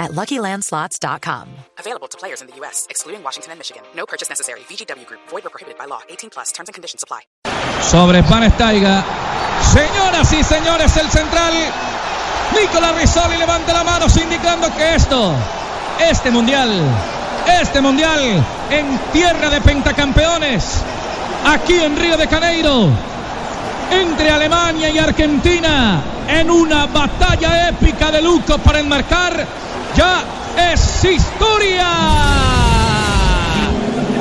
at LuckyLandSlots.com. Available to players in the U.S., excluding Washington and Michigan. No purchase necessary. VGW Group. Void or prohibited by law. 18 plus. Terms and conditions apply. Sobre Van Staiga. Señoras y señores, el central. Nicolás Rizzoli levanta la mano indicando que esto, este mundial, este mundial en tierra de pentacampeones, aquí en Río de Janeiro, entre Alemania y Argentina, en una batalla épica de lujo para enmarcar, ya es historia.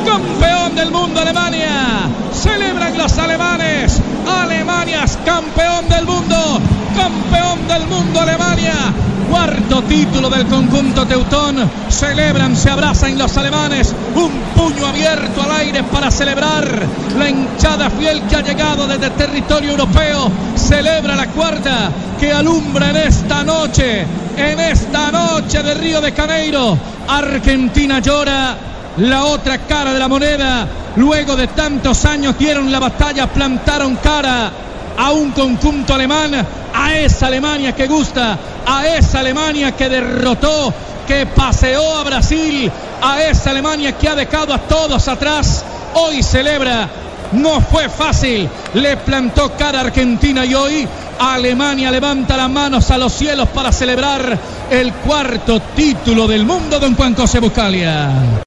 Campeón del mundo Alemania. Celebran los alemanes. Alemania es campeón del mundo. Campeón del mundo Alemania. Cuarto título del conjunto teutón. Celebran, se abrazan los alemanes. Un puño abierto al aire para celebrar. La hinchada fiel que ha llegado desde territorio europeo. Celebra la cuarta que alumbra en esta noche. En esta noche de Río de Janeiro. Argentina llora la otra cara de la moneda. Luego de tantos años dieron la batalla, plantaron cara a un conjunto alemán, a esa Alemania que gusta, a esa Alemania que derrotó, que paseó a Brasil, a esa Alemania que ha dejado a todos atrás. Hoy celebra. No fue fácil, le plantó cara a Argentina y hoy Alemania levanta las manos a los cielos para celebrar el cuarto título del mundo, don Juan José Buscalia.